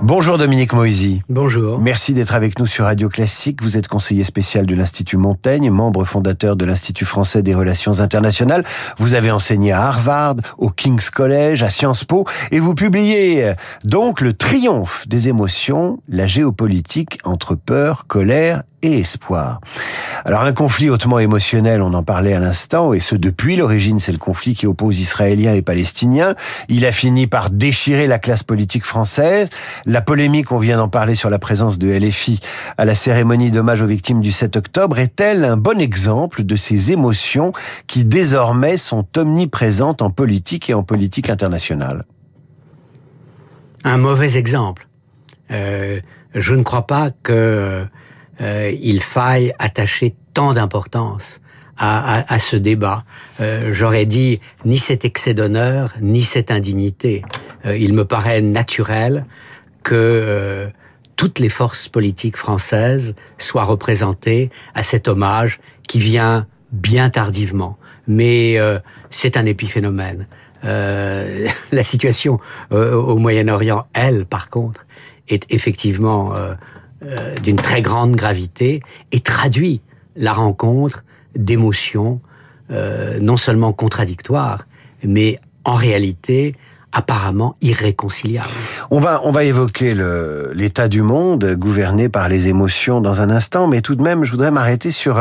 Bonjour Dominique Moisy. Bonjour. Merci d'être avec nous sur Radio Classique. Vous êtes conseiller spécial de l'Institut Montaigne, membre fondateur de l'Institut français des relations internationales. Vous avez enseigné à Harvard, au King's College, à Sciences Po, et vous publiez donc Le triomphe des émotions, la géopolitique entre peur, colère et espoir. Alors un conflit hautement émotionnel, on en parlait à l'instant, et ce depuis l'origine, c'est le conflit qui oppose Israéliens et Palestiniens. Il a fini par déchirer la classe politique française. La polémique, on vient d'en parler sur la présence de LFI à la cérémonie d'hommage aux victimes du 7 octobre, est-elle un bon exemple de ces émotions qui désormais sont omniprésentes en politique et en politique internationale? Un mauvais exemple. Euh, je ne crois pas que euh, il faille attacher tant d'importance à, à, ce débat. Euh, J'aurais dit ni cet excès d'honneur, ni cette indignité. Euh, il me paraît naturel que euh, toutes les forces politiques françaises soient représentées à cet hommage qui vient bien tardivement. Mais euh, c'est un épiphénomène. la situation au Moyen-Orient, elle, par contre, est effectivement euh, d'une très grande gravité et traduit la rencontre d'émotions euh, non seulement contradictoires, mais en réalité apparemment irréconciliable. On va, on va évoquer l'état du monde gouverné par les émotions dans un instant, mais tout de même, je voudrais m'arrêter sur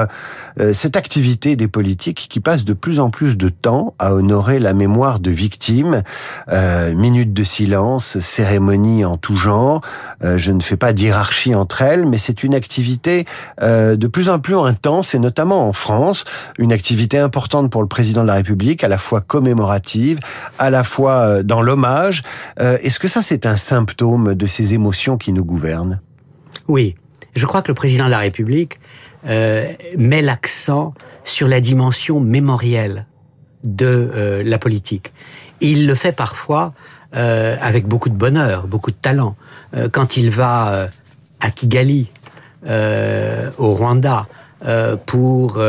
euh, cette activité des politiques qui passe de plus en plus de temps à honorer la mémoire de victimes. Euh, minutes de silence, cérémonies en tout genre. Euh, je ne fais pas d'hierarchie entre elles, mais c'est une activité de plus en plus intense, et notamment en France, une activité importante pour le président de la République, à la fois commémorative, à la fois dans l'hommage. Euh, est-ce que ça, c'est un symptôme de ces émotions qui nous gouvernent? Oui. Je crois que le président de la République euh, met l'accent sur la dimension mémorielle de euh, la politique. il le fait parfois avec beaucoup de bonheur, beaucoup de talent. quand il va à Kigali, au Rwanda, pour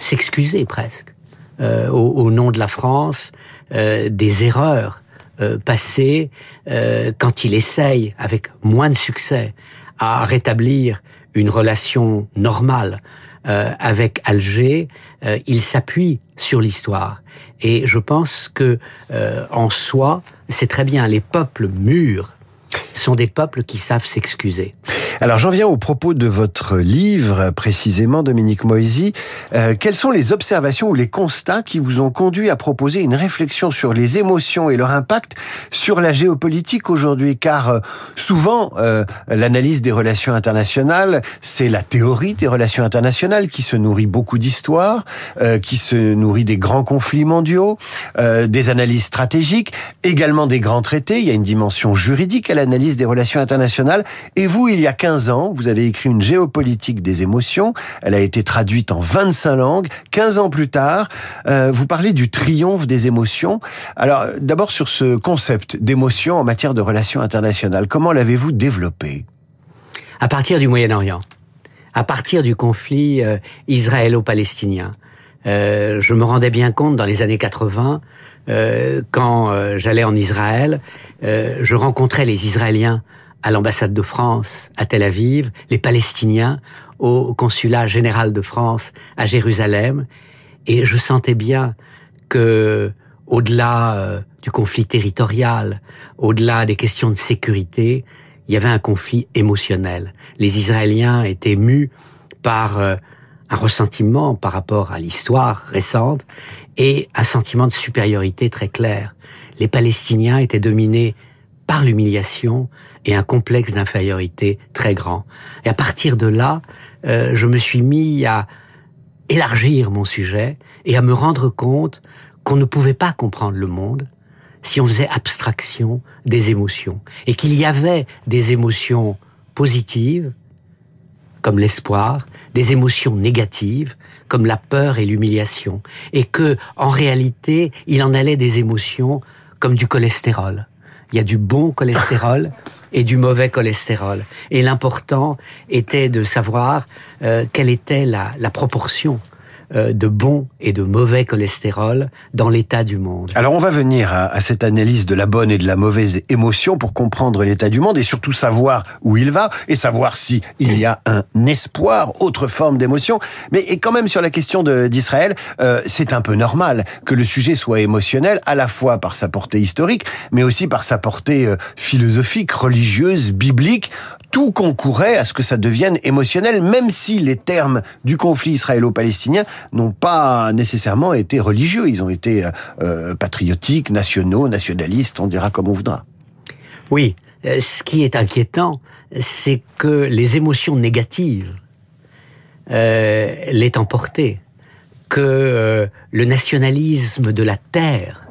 s'excuser presque au, au, nom de la France des erreurs euh, passé euh, quand il essaye, avec moins de succès, à rétablir une relation normale euh, avec Alger, il s'appuie sur l'histoire. Et je pense que en soi, c'est très bien. Les peuples mûrs sont des peuples qui savent s'excuser. Alors j'en viens au propos de votre livre, précisément, Dominique Moisy. Euh, quelles sont les observations ou les constats qui vous ont conduit à proposer une réflexion sur les émotions et leur impact sur la géopolitique aujourd'hui? Car euh, souvent, euh, l'analyse des relations internationales, c'est la théorie des relations internationales qui se nourrit beaucoup d'histoire, euh, qui se nourrit des grands conflits mondiaux, euh, des analyses stratégiques, également des grands traités. Il y a une dimension juridique à l'analyse des relations internationales. Et vous, il y a 15 15 ans, vous avez écrit une géopolitique des émotions. Elle a été traduite en 25 langues. 15 ans plus tard, euh, vous parlez du triomphe des émotions. Alors, d'abord sur ce concept d'émotion en matière de relations internationales, comment l'avez-vous développé? À partir du Moyen-Orient, à partir du conflit euh, israélo-palestinien. Euh, je me rendais bien compte dans les années 80, euh, quand j'allais en Israël, je rencontrais les Israéliens à l'ambassade de France à Tel Aviv, les Palestiniens au consulat général de France à Jérusalem, et je sentais bien que, au-delà euh, du conflit territorial, au-delà des questions de sécurité, il y avait un conflit émotionnel. Les Israéliens étaient mus par euh, un ressentiment par rapport à l'histoire récente et un sentiment de supériorité très clair. Les Palestiniens étaient dominés par l'humiliation, et un complexe d'infériorité très grand. Et à partir de là, euh, je me suis mis à élargir mon sujet et à me rendre compte qu'on ne pouvait pas comprendre le monde si on faisait abstraction des émotions et qu'il y avait des émotions positives comme l'espoir, des émotions négatives comme la peur et l'humiliation et que en réalité, il en allait des émotions comme du cholestérol. Il y a du bon cholestérol et du mauvais cholestérol. Et l'important était de savoir euh, quelle était la, proportion de bon et de mauvais cholestérol dans l'état du monde. Alors on va venir à, à, cette analyse de la bonne et de la mauvaise émotion pour comprendre l'état du monde et surtout savoir où il va et savoir si il y a un espoir, autre forme d'émotion. Mais et quand même sur la question d'Israël, euh, c'est un peu normal que le sujet soit émotionnel à la fois par sa portée historique, mais aussi par sa portée euh, philosophique, religieuse, biblique tout concourait à ce que ça devienne émotionnel, même si les termes du conflit israélo-palestinien n'ont pas nécessairement été religieux. Ils ont été euh, euh, patriotiques, nationaux, nationalistes, on dira comme on voudra. Oui, euh, ce qui est inquiétant, c'est que les émotions négatives euh, l'aient emporté, que le nationalisme de la terre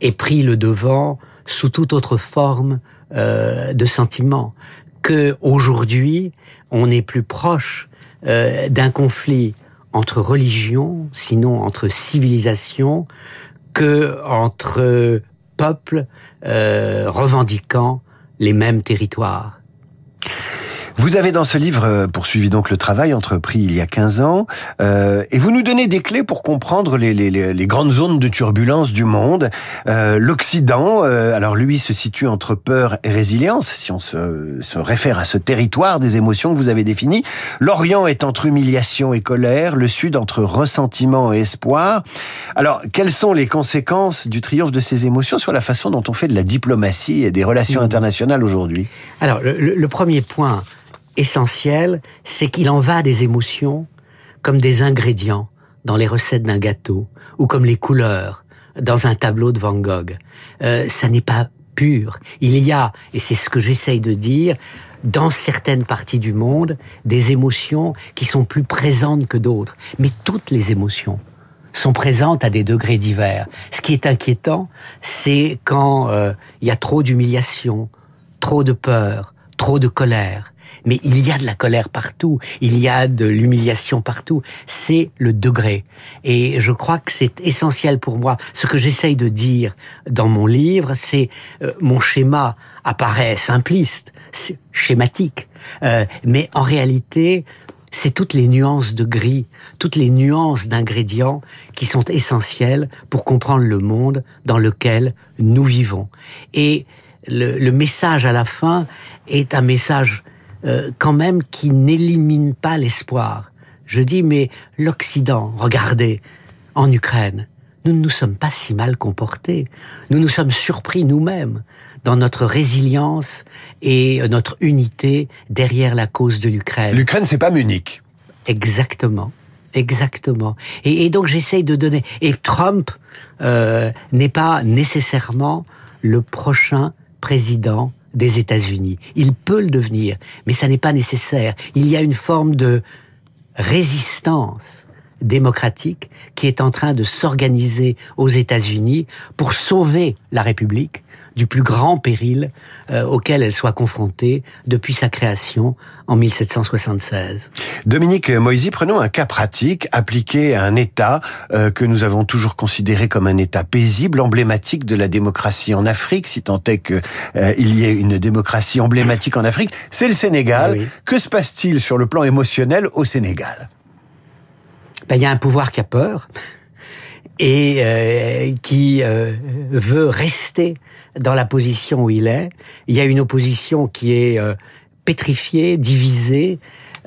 ait pris le devant sous toute autre forme de sentiment, que aujourd'hui on est plus proche d'un conflit entre religions, sinon entre civilisations, que entre peuples euh, revendiquant les mêmes territoires. Vous avez dans ce livre euh, poursuivi donc le travail entrepris il y a 15 ans, euh, et vous nous donnez des clés pour comprendre les, les, les grandes zones de turbulence du monde. Euh, L'Occident, euh, alors lui, se situe entre peur et résilience, si on se, se, réfère à ce territoire des émotions que vous avez défini. L'Orient est entre humiliation et colère, le Sud entre ressentiment et espoir. Alors, quelles sont les conséquences du triomphe de ces émotions sur la façon dont on fait de la diplomatie et des relations mmh. internationales aujourd'hui? Alors, le, le premier point, essentiel, c'est qu'il en va des émotions comme des ingrédients dans les recettes d'un gâteau ou comme les couleurs dans un tableau de Van Gogh. Euh, ça n'est pas pur. Il y a, et c'est ce que j'essaye de dire, dans certaines parties du monde, des émotions qui sont plus présentes que d'autres. Mais toutes les émotions sont présentes à des degrés divers. Ce qui est inquiétant, c'est quand euh, il y a trop d'humiliation, trop de peur, trop de colère. Mais il y a de la colère partout, il y a de l'humiliation partout. C'est le degré. Et je crois que c'est essentiel pour moi. Ce que j'essaye de dire dans mon livre, c'est euh, mon schéma apparaît simpliste, schématique, euh, mais en réalité, c'est toutes les nuances de gris, toutes les nuances d'ingrédients qui sont essentielles pour comprendre le monde dans lequel nous vivons. Et le, le message à la fin est un message euh, quand même qui n'élimine pas l'espoir. Je dis, mais l'Occident, regardez, en Ukraine, nous ne nous sommes pas si mal comportés. Nous nous sommes surpris nous-mêmes dans notre résilience et notre unité derrière la cause de l'Ukraine. L'Ukraine, c'est pas Munich. Exactement. Exactement. Et, et donc j'essaye de donner. Et Trump euh, n'est pas nécessairement le prochain président des États-Unis. Il peut le devenir, mais ça n'est pas nécessaire. Il y a une forme de résistance démocratique qui est en train de s'organiser aux États-Unis pour sauver la République du plus grand péril euh, auquel elle soit confrontée depuis sa création en 1776. Dominique Moisy, prenons un cas pratique appliqué à un État euh, que nous avons toujours considéré comme un État paisible, emblématique de la démocratie en Afrique, si tant est qu'il euh, y ait une démocratie emblématique en Afrique, c'est le Sénégal. Oui. Que se passe-t-il sur le plan émotionnel au Sénégal? Ben, Il y a un pouvoir qui a peur et euh, qui euh, veut rester dans la position où il est. Il y a une opposition qui est euh, pétrifiée, divisée,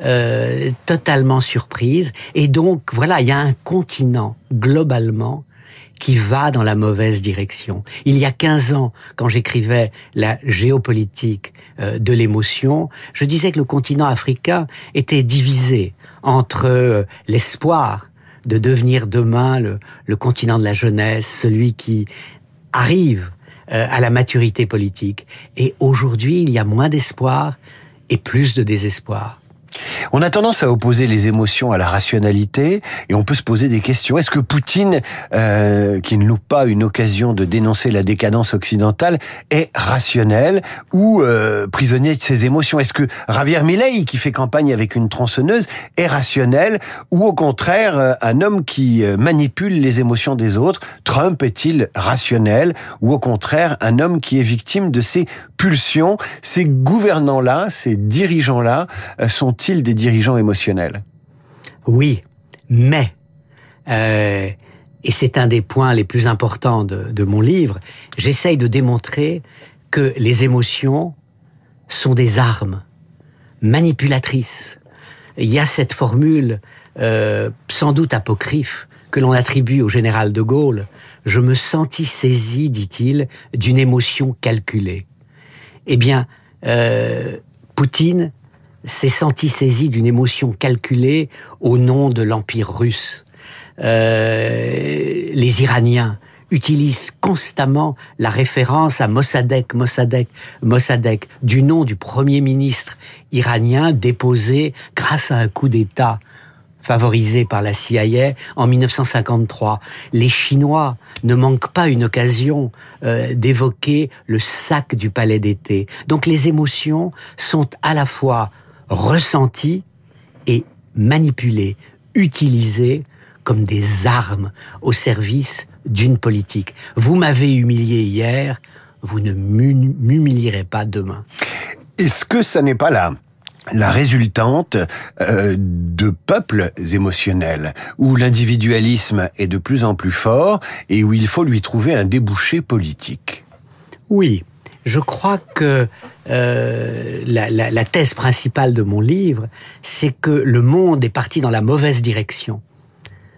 euh, totalement surprise. Et donc, voilà, il y a un continent, globalement, qui va dans la mauvaise direction. Il y a 15 ans, quand j'écrivais la géopolitique euh, de l'émotion, je disais que le continent africain était divisé entre euh, l'espoir de devenir demain le, le, continent de la jeunesse, celui qui arrive euh, à la maturité politique. Et aujourd'hui, il y a moins d'espoir et plus de désespoir. On a tendance à opposer les émotions à la rationalité et on peut se poser des questions. Est-ce que Poutine, euh, qui ne loupe pas une occasion de dénoncer la décadence occidentale, est rationnel ou euh, prisonnier de ses émotions? Est-ce que Javier Milei, qui fait campagne avec une tronçonneuse, est rationnel ou au contraire euh, un homme qui euh, manipule les émotions des autres? Trump est-il rationnel ou au contraire un homme qui est victime de ses pulsions? Ces gouvernants-là, ces dirigeants-là, sont des dirigeants émotionnels? Oui, mais euh, et c'est un des points les plus importants de, mon livre, j'essaye de démontrer que les émotions sont des armes manipulatrices. Il y a cette formule, euh, sans doute apocryphe, que l'on attribue au général de Gaulle. Je me sentis saisi, dit-il, d'une émotion calculée. Eh bien, euh, Poutine s'est senti saisi d'une émotion calculée au nom de l'Empire russe. Euh, les Iraniens utilisent constamment la référence à Mossadegh, Mossadegh, Mossadegh, du nom du premier ministre iranien déposé grâce à un coup d'État favorisé par la CIA en 1953. Les Chinois ne manquent pas une occasion euh, d'évoquer le sac du palais d'été. Donc les émotions sont à la fois ressenties et manipulées, utilisées comme des armes au service d'une politique. Vous m'avez humilié hier, vous ne m'humilierez pas demain. Est-ce que ça n'est pas là la résultante euh, de peuples émotionnels, où l'individualisme est de plus en plus fort et où il faut lui trouver un débouché politique? Oui, je crois que euh, la, la, la, thèse principale de mon livre, c'est que le monde est parti dans la mauvaise direction,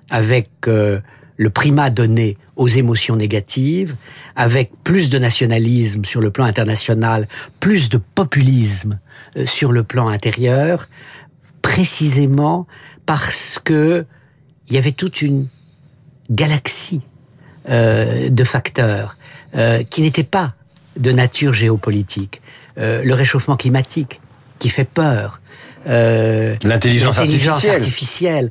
avec euh, le primat donné aux émotions négatives, avec plus de nationalisme sur le plan international, plus de populisme euh, sur le plan intérieur, précisément parce que il y avait toute une galaxie euh, de facteurs euh, qui n'étaient pas de nature géopolitique. Euh, le réchauffement climatique qui fait peur, euh, L'intelligence artificielle. artificielle.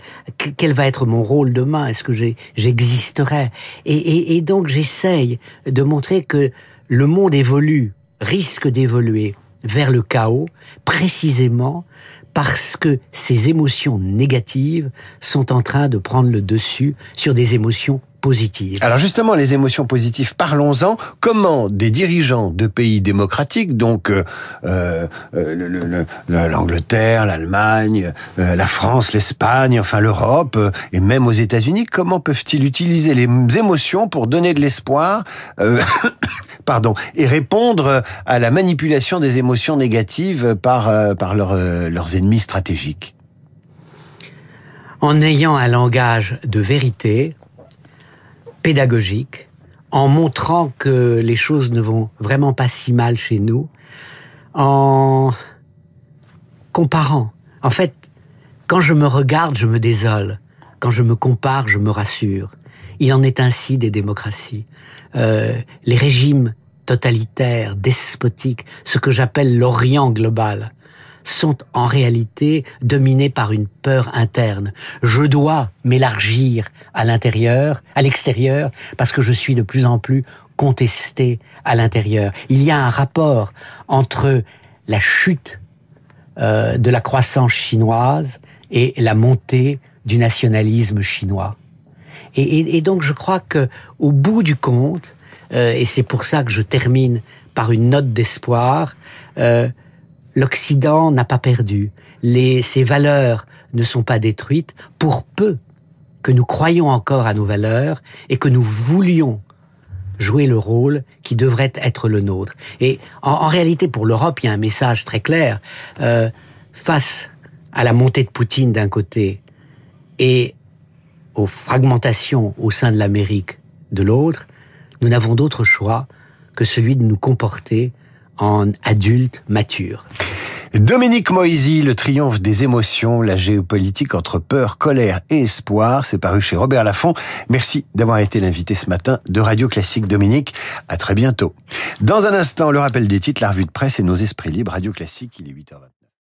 Quel va être mon rôle demain? Est-ce que j'existerai? Et, et, et donc j'essaye de montrer que le monde évolue, risque d'évoluer vers le chaos, précisément parce que ces émotions négatives sont en train de prendre le dessus sur des émotions alors justement, les émotions positives, parlons-en. Comment des dirigeants de pays démocratiques, donc euh, euh, l'Angleterre, l'Allemagne, euh, la France, l'Espagne, enfin l'Europe, et même aux États-Unis, comment peuvent-ils utiliser les émotions pour donner de l'espoir pardon, et répondre à la manipulation des émotions négatives par, par leurs ennemis stratégiques En ayant un langage de vérité, pédagogique, en montrant que les choses ne vont vraiment pas si mal chez nous, en comparant. En fait, quand je me regarde, je me désole. Quand je me compare, je me rassure. Il en est ainsi des démocraties. Euh, les régimes totalitaires, despotiques, ce que j'appelle l'Orient global, sont en réalité dominés par une peur interne. Je dois m'élargir à l'intérieur, à l'extérieur, parce que je suis de plus en plus contesté à l'intérieur. Il y a un rapport entre la chute euh, de la croissance chinoise et la montée du nationalisme chinois. Et, donc je crois que au bout du compte, euh, et c'est pour ça que je termine par une note d'espoir, euh, l'Occident n'a pas perdu. Les, ses valeurs ne sont pas détruites pour peu que nous croyions encore à nos valeurs et que nous voulions jouer le rôle qui devrait être le nôtre. Et en, réalité, pour l'Europe, il y a un message très clair. Euh, face à la montée de Poutine d'un côté et aux fragmentations au sein de l'Amérique de l'autre, nous n'avons d'autre choix que celui de nous comporter en adultes matures. Dominique Moisy, le triomphe des émotions, la géopolitique entre peur, colère et espoir, c'est paru chez Robert Laffont. Merci d'avoir été l'invité ce matin de Radio Classique Dominique. À très bientôt. Dans un instant, le rappel des titres, la revue de presse et nos esprits libres. Radio Classique, il est 8h29.